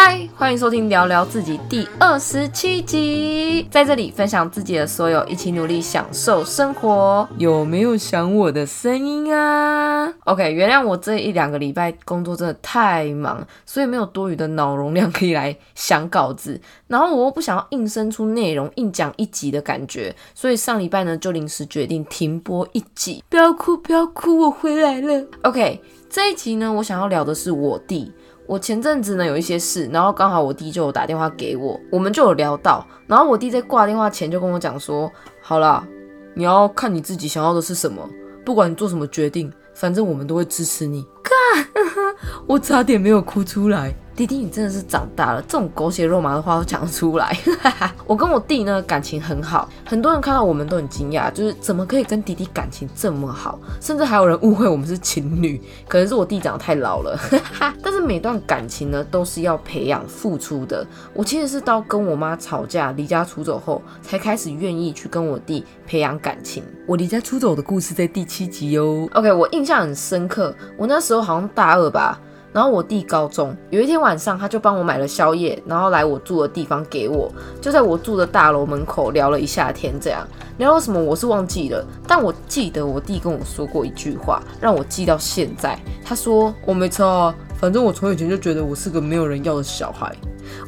嗨，欢迎收听聊聊自己第二十七集，在这里分享自己的所有，一起努力享受生活。有没有想我的声音啊？OK，原谅我这一两个礼拜工作真的太忙，所以没有多余的脑容量可以来想稿子，然后我又不想要硬生出内容，硬讲一集的感觉，所以上礼拜呢就临时决定停播一集。不要哭，不要哭，我回来了。OK，这一集呢，我想要聊的是我弟。我前阵子呢有一些事，然后刚好我弟就有打电话给我，我们就有聊到，然后我弟在挂电话前就跟我讲说，好啦，你要看你自己想要的是什么，不管你做什么决定，反正我们都会支持你。看，我差点没有哭出来。弟弟，你真的是长大了，这种狗血肉麻的话都讲得出来。我跟我弟呢感情很好，很多人看到我们都很惊讶，就是怎么可以跟弟弟感情这么好，甚至还有人误会我们是情侣，可能是我弟长得太老了。但是每段感情呢都是要培养、付出的。我其实是到跟我妈吵架、离家出走后，才开始愿意去跟我弟培养感情。我离家出走的故事在第七集哦。OK，我印象很深刻，我那时候好像大二吧。然后我弟高中有一天晚上，他就帮我买了宵夜，然后来我住的地方给我，就在我住的大楼门口聊了一夏天，这样聊了什么我是忘记了，但我记得我弟跟我说过一句话，让我记到现在。他说：“我没错啊，反正我从以前就觉得我是个没有人要的小孩。”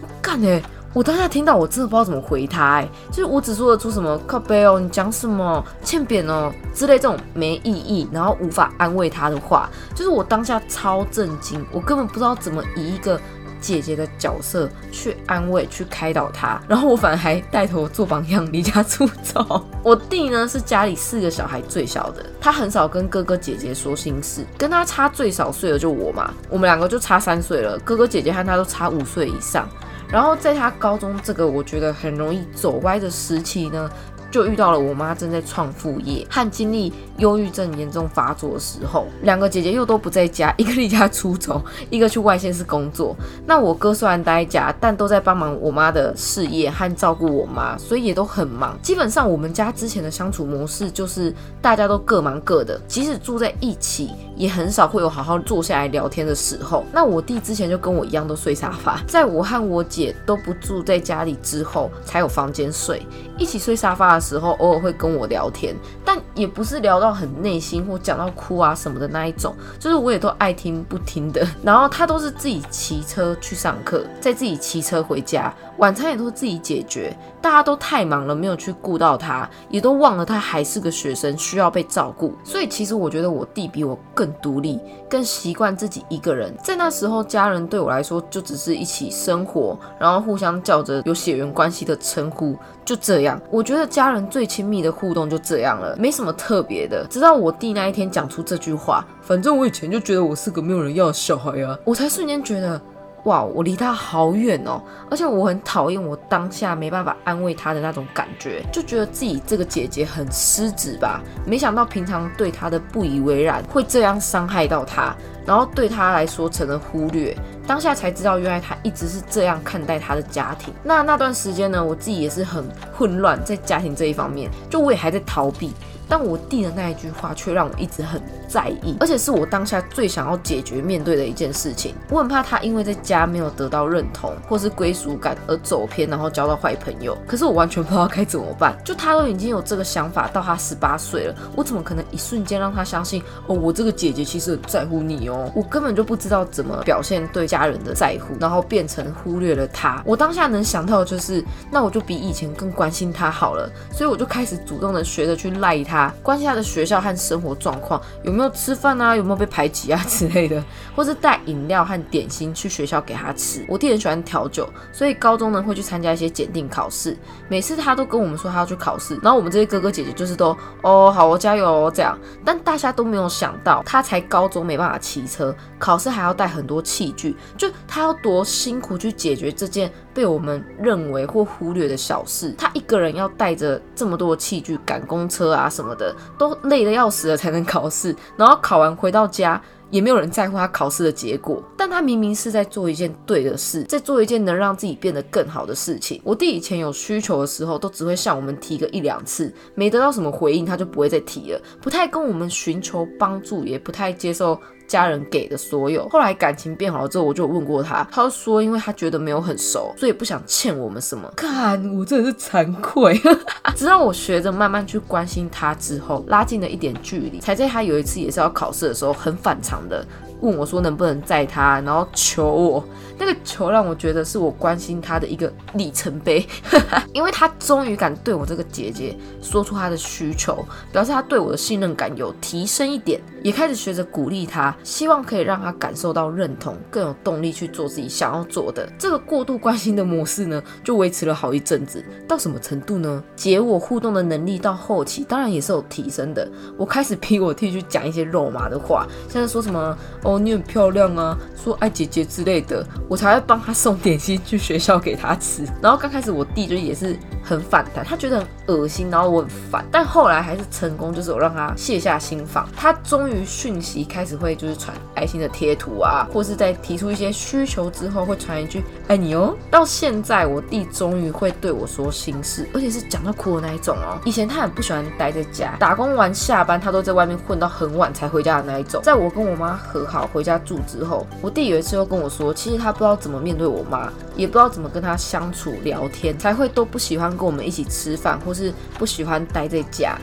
我干哎！我当下听到，我真的不知道怎么回他，哎，就是我只说得出什么靠背哦，你讲什么欠扁哦之类这种没意义，然后无法安慰他的话，就是我当下超震惊，我根本不知道怎么以一个姐姐的角色去安慰、去开导他，然后我反而还带头做榜样，离家出走。我弟呢是家里四个小孩最小的，他很少跟哥哥姐姐说心事，跟他差最少岁的就我嘛，我们两个就差三岁了，哥哥姐姐和他都差五岁以上。然后在他高中这个我觉得很容易走歪的时期呢。就遇到了我妈正在创副业和经历忧郁症严重发作的时候，两个姐姐又都不在家，一个离家出走，一个去外县市工作。那我哥虽然待在家，但都在帮忙我妈的事业和照顾我妈，所以也都很忙。基本上我们家之前的相处模式就是大家都各忙各的，即使住在一起，也很少会有好好坐下来聊天的时候。那我弟之前就跟我一样都睡沙发，在我和我姐都不住在家里之后，才有房间睡，一起睡沙发。时候偶尔会跟我聊天，但也不是聊到很内心或讲到哭啊什么的那一种，就是我也都爱听不听的。然后他都是自己骑车去上课，再自己骑车回家，晚餐也都自己解决。大家都太忙了，没有去顾到他，也都忘了他还是个学生，需要被照顾。所以其实我觉得我弟比我更独立，更习惯自己一个人。在那时候，家人对我来说就只是一起生活，然后互相叫着有血缘关系的称呼。就这样，我觉得家人最亲密的互动就这样了，没什么特别的。直到我弟那一天讲出这句话，反正我以前就觉得我是个没有人要的小孩啊，我才瞬间觉得，哇，我离他好远哦，而且我很讨厌我当下没办法安慰他的那种感觉，就觉得自己这个姐姐很失职吧。没想到平常对他的不以为然，会这样伤害到他。然后对他来说成了忽略，当下才知道原来他一直是这样看待他的家庭。那那段时间呢，我自己也是很混乱，在家庭这一方面，就我也还在逃避。但我弟的那一句话却让我一直很在意，而且是我当下最想要解决面对的一件事情。我很怕他因为在家没有得到认同或是归属感而走偏，然后交到坏朋友。可是我完全不知道该怎么办。就他都已经有这个想法，到他十八岁了，我怎么可能一瞬间让他相信哦，我这个姐姐其实很在乎你？我根本就不知道怎么表现对家人的在乎，然后变成忽略了他。我当下能想到的就是，那我就比以前更关心他好了。所以我就开始主动的学着去赖他。关心他的学校和生活状况，有没有吃饭啊，有没有被排挤啊之类的，或是带饮料和点心去学校给他吃。我弟很喜欢调酒，所以高中呢会去参加一些检定考试。每次他都跟我们说他要去考试，然后我们这些哥哥姐姐就是都哦好，我加油这样。但大家都没有想到，他才高中没办法骑骑车，考试还要带很多器具，就他要多辛苦去解决这件。被我们认为或忽略的小事，他一个人要带着这么多器具赶公车啊什么的，都累得要死了才能考试。然后考完回到家，也没有人在乎他考试的结果。但他明明是在做一件对的事，在做一件能让自己变得更好的事情。我弟以前有需求的时候，都只会向我们提个一两次，没得到什么回应，他就不会再提了，不太跟我们寻求帮助，也不太接受。家人给的所有。后来感情变好了之后，我就问过他，他说因为他觉得没有很熟，所以不想欠我们什么。看我真的是惭愧。直到我学着慢慢去关心他之后，拉近了一点距离，才在他有一次也是要考试的时候，很反常的。问我说能不能载他，然后求我，那个球让我觉得是我关心他的一个里程碑，因为他终于敢对我这个姐姐说出他的需求，表示他对我的信任感有提升一点，也开始学着鼓励他，希望可以让他感受到认同，更有动力去做自己想要做的。这个过度关心的模式呢，就维持了好一阵子，到什么程度呢？姐我互动的能力到后期当然也是有提升的，我开始逼我弟去讲一些肉麻的话，像是说什么。哦，你很漂亮啊，说爱姐姐之类的，我才会帮他送点心去学校给他吃。然后刚开始我弟就也是很反弹，他觉得很恶心，然后我很烦。但后来还是成功，就是我让他卸下心防。他终于讯息开始会就是传爱心的贴图啊，或是在提出一些需求之后会传一句爱你哦。到现在我弟终于会对我说心事，而且是讲到哭的那一种哦。以前他很不喜欢待在家，打工完下班他都在外面混到很晚才回家的那一种。在我跟我妈和好。回家住之后，我弟有一次又跟我说，其实他不知道怎么面对我妈，也不知道怎么跟他相处聊天，才会都不喜欢跟我们一起吃饭，或是不喜欢待在家。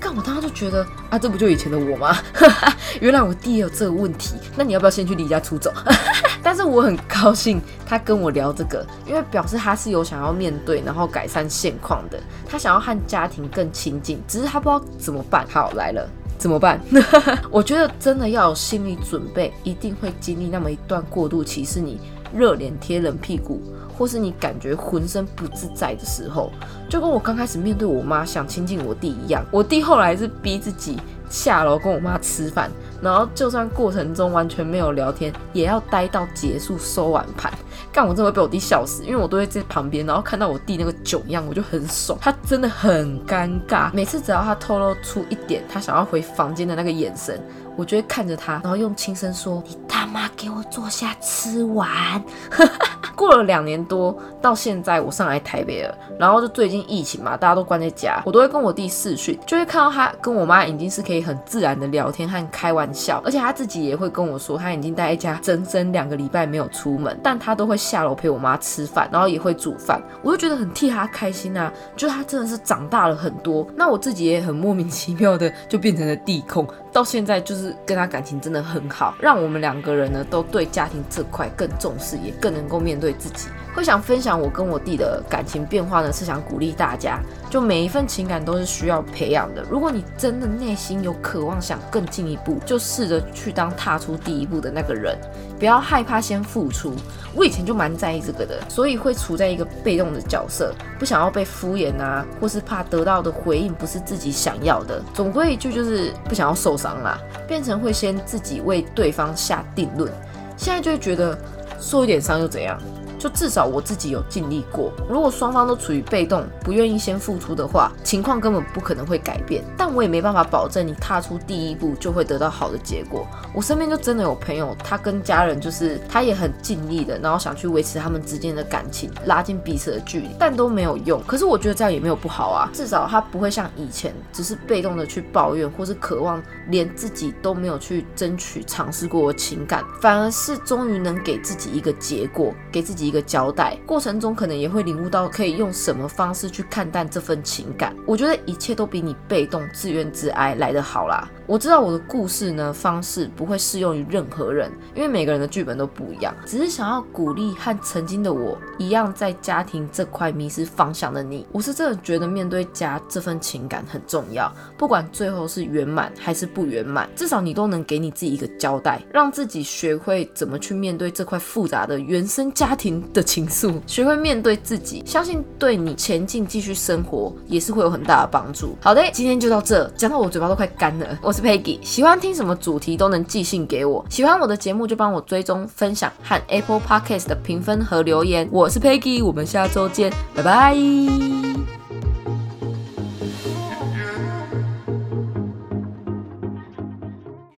干我当时就觉得啊，这不就以前的我吗？原来我弟也有这个问题。那你要不要先去离家出走？但是我很高兴他跟我聊这个，因为表示他是有想要面对，然后改善现况的。他想要和家庭更亲近，只是他不知道怎么办。好，来了。怎么办？我觉得真的要有心理准备，一定会经历那么一段过渡期，是你热脸贴冷屁股，或是你感觉浑身不自在的时候，就跟我刚开始面对我妈想亲近我弟一样。我弟后来是逼自己下楼跟我妈吃饭。然后就算过程中完全没有聊天，也要待到结束收碗盘。干我真的会被我弟笑死，因为我都会在旁边，然后看到我弟那个囧样，我就很爽。他真的很尴尬，每次只要他透露出一点他想要回房间的那个眼神，我就会看着他，然后用轻声说：“你他妈给我坐下吃完。” 过了两年多，到现在我上来台北了，然后就最近疫情嘛，大家都关在家，我都会跟我弟视讯，就会看到他跟我妈已经是可以很自然的聊天和开玩笑，而且他自己也会跟我说，他已经待在家整整两个礼拜没有出门，但他都会下楼陪我妈吃饭，然后也会煮饭，我就觉得很替他开心啊，就他真的是长大了很多，那我自己也很莫名其妙的就变成了弟控，到现在就是跟他感情真的很好，让我们两个人呢都对家庭这块更重视，也更能够面对。自己会想分享我跟我弟的感情变化呢，是想鼓励大家，就每一份情感都是需要培养的。如果你真的内心有渴望想更进一步，就试着去当踏出第一步的那个人，不要害怕先付出。我以前就蛮在意这个的，所以会处在一个被动的角色，不想要被敷衍啊，或是怕得到的回应不是自己想要的。总归一句就是不想要受伤啦，变成会先自己为对方下定论。现在就会觉得受一点伤又怎样？就至少我自己有尽力过。如果双方都处于被动，不愿意先付出的话，情况根本不可能会改变。但我也没办法保证你踏出第一步就会得到好的结果。我身边就真的有朋友，他跟家人就是他也很尽力的，然后想去维持他们之间的感情，拉近彼此的距离，但都没有用。可是我觉得这样也没有不好啊，至少他不会像以前只是被动的去抱怨，或是渴望连自己都没有去争取尝试过的情感，反而是终于能给自己一个结果，给自己。一个交代过程中，可能也会领悟到可以用什么方式去看淡这份情感。我觉得一切都比你被动自怨自哀来得好啦。我知道我的故事呢方式不会适用于任何人，因为每个人的剧本都不一样。只是想要鼓励和曾经的我一样，在家庭这块迷失方向的你。我是真的觉得面对家这份情感很重要，不管最后是圆满还是不圆满，至少你都能给你自己一个交代，让自己学会怎么去面对这块复杂的原生家庭的情愫，学会面对自己，相信对你前进继续生活也是会有很大的帮助。好的，今天就到这，讲到我嘴巴都快干了。我是。Peggy 喜欢听什么主题都能寄信给我，喜欢我的节目就帮我追踪、分享和 Apple Podcast 的评分和留言。我是 Peggy，我们下周见，拜拜。